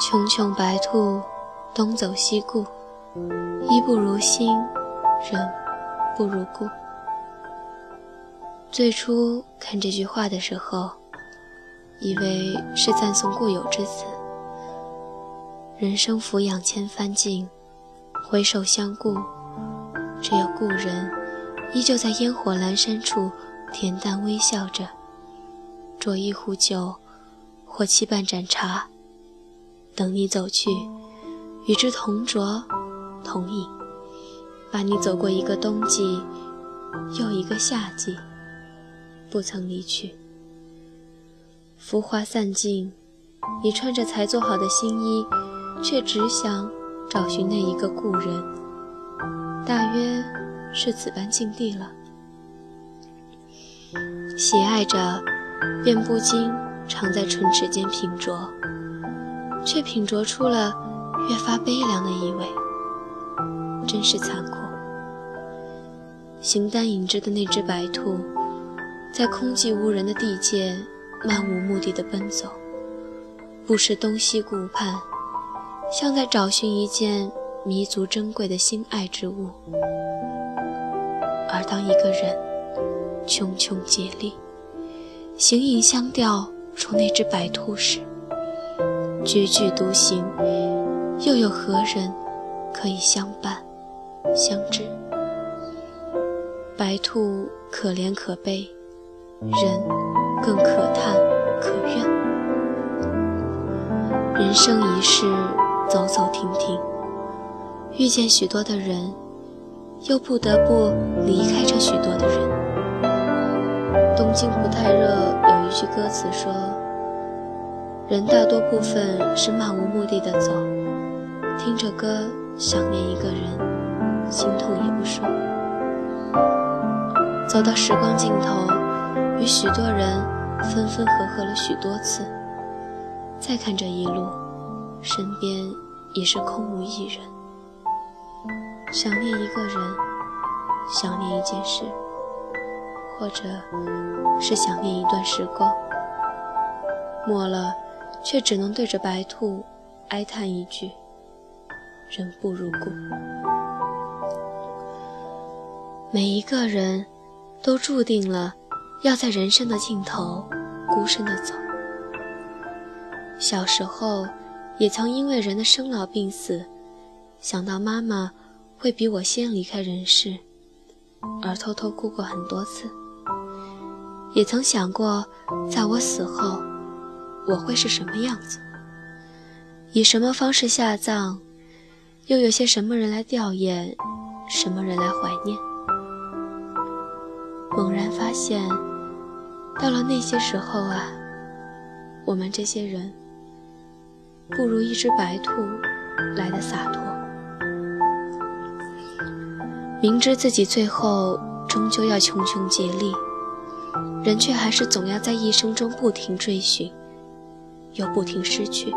穷穷白兔，东走西顾，衣不如新，人不如故。最初看这句话的时候，以为是赞颂故友之词。人生俯仰千帆尽，回首相顾，只有故人依旧在烟火阑珊处恬淡微笑着，酌一壶酒，或沏半盏茶。等你走去，与之同酌同饮，伴你走过一个冬季，又一个夏季，不曾离去。浮华散尽，你穿着才做好的新衣，却只想找寻那一个故人。大约是此般境地了。喜爱着，便不禁常在唇齿间品酌。却品酌出了越发悲凉的意味，真是残酷。形单影只的那只白兔，在空寂无人的地界漫无目的的奔走，不时东西顾盼，像在找寻一件弥足珍贵的心爱之物。而当一个人茕茕孑立，形影相吊如那只白兔时，踽踽独行，又有何人可以相伴、相知？白兔可怜可悲，人更可叹可怨。人生一世，走走停停，遇见许多的人，又不得不离开这许多的人。东京不太热，有一句歌词说。人大多部分是漫无目的的走，听着歌想念一个人，心痛也不说。走到时光尽头，与许多人分分合合了许多次，再看这一路，身边已是空无一人。想念一个人，想念一件事，或者是想念一段时光，没了。却只能对着白兔哀叹一句：“人不如故。”每一个人都注定了要在人生的尽头孤身的走。小时候也曾因为人的生老病死，想到妈妈会比我先离开人世，而偷偷哭过很多次。也曾想过，在我死后。我会是什么样子？以什么方式下葬？又有些什么人来吊唁？什么人来怀念？猛然发现，到了那些时候啊，我们这些人不如一只白兔来的洒脱。明知自己最后终究要穷穷竭力，人却还是总要在一生中不停追寻。又不停失去，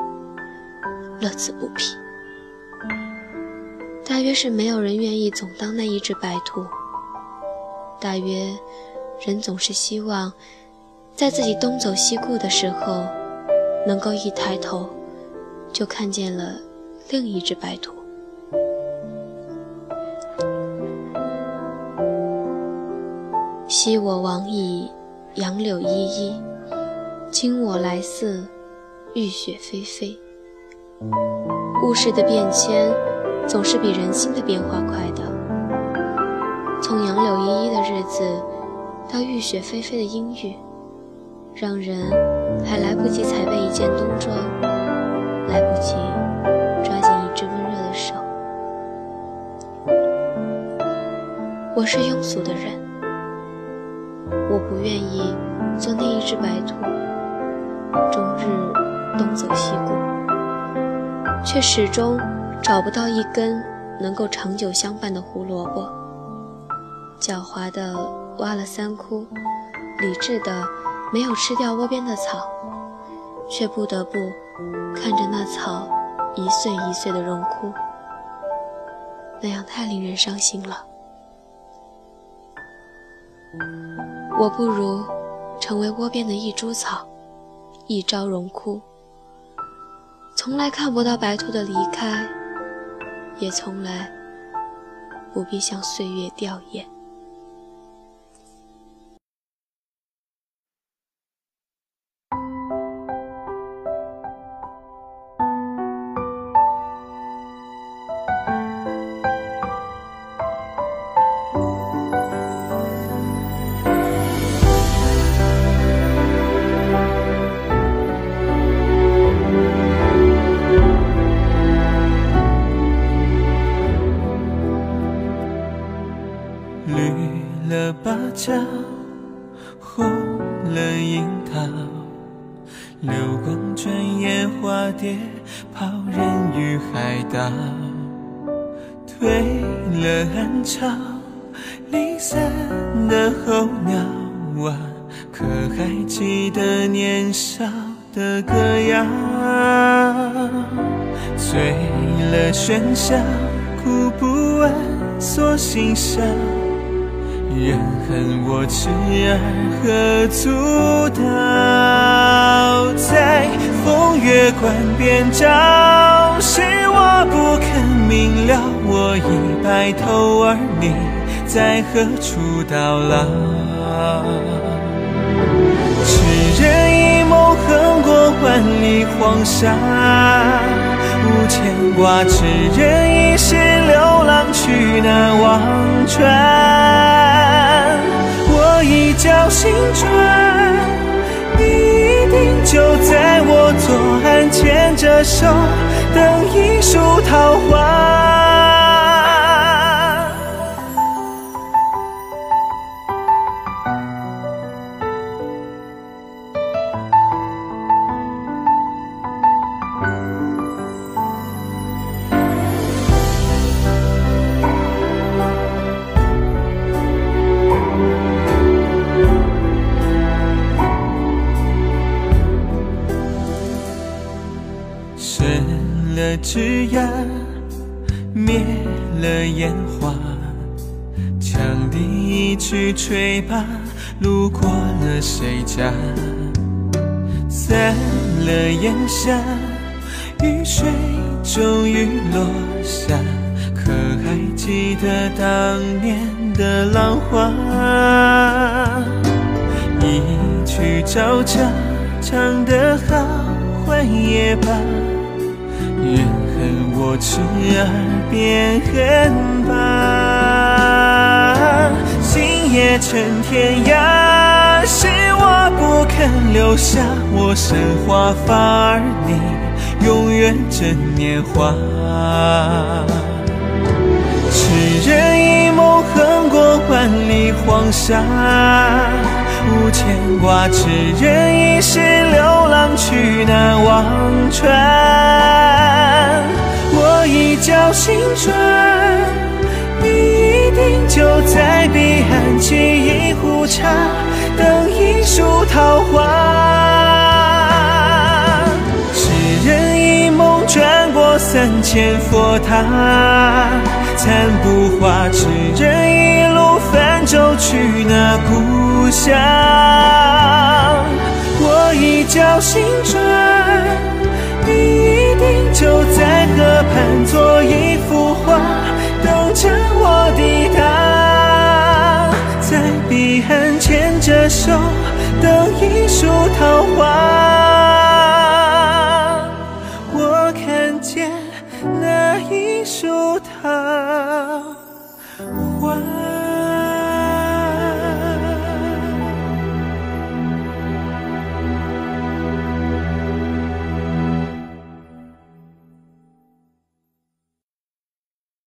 乐此不疲。大约是没有人愿意总当那一只白兔。大约，人总是希望，在自己东走西顾的时候，能够一抬头，就看见了另一只白兔。昔我往矣，杨柳依依；今我来似。浴雪霏霏，物事的变迁总是比人心的变化快的。从杨柳依依的日子，到浴雪霏霏的阴雨，让人还来不及采备一件冬装，来不及抓紧一只温热的手。我是庸俗的人，我不愿意做那一只白兔，终日。东走西顾，却始终找不到一根能够长久相伴的胡萝卜。狡猾的挖了三窟，理智的没有吃掉窝边的草，却不得不看着那草一岁一岁的荣枯，那样太令人伤心了。我不如成为窝边的一株草，一朝荣枯。从来看不到白兔的离开，也从来不必向岁月吊唁。角，红了樱桃，流光转眼化蝶，抛人于海岛。退了暗潮，离散的候鸟啊，可还记得年少的歌谣？醉了喧嚣，哭不完锁心笑。人恨我痴儿何足道？在风月关边照，是我不肯明了。我已白头，而你在何处到老？痴人一梦，横过万里黄沙，无牵挂。痴人一世，流浪去那忘川。一觉醒转，你一定就在我左岸，牵着手，等一树桃花。枝桠灭了烟花，羌笛一曲吹罢，路过了谁家？散了烟霞，雨水终于落下，可还记得当年的浪花？一曲朝茶，唱得好，坏也罢。愿恨我痴儿变恨吧，今夜成天涯，是我不肯留下我生花发，而你永远真年华。痴人一梦，横过万里黄沙，无牵挂。痴人一世，流去那忘川。我一觉醒转，你一定就在彼岸沏一壶茶，等一树桃花。痴人一梦，转过三千佛塔。残不化，痴人一路泛舟去那故乡。一觉醒转，你一定就在河畔做一幅画，等着我抵达。在彼岸牵着手，等一束桃花。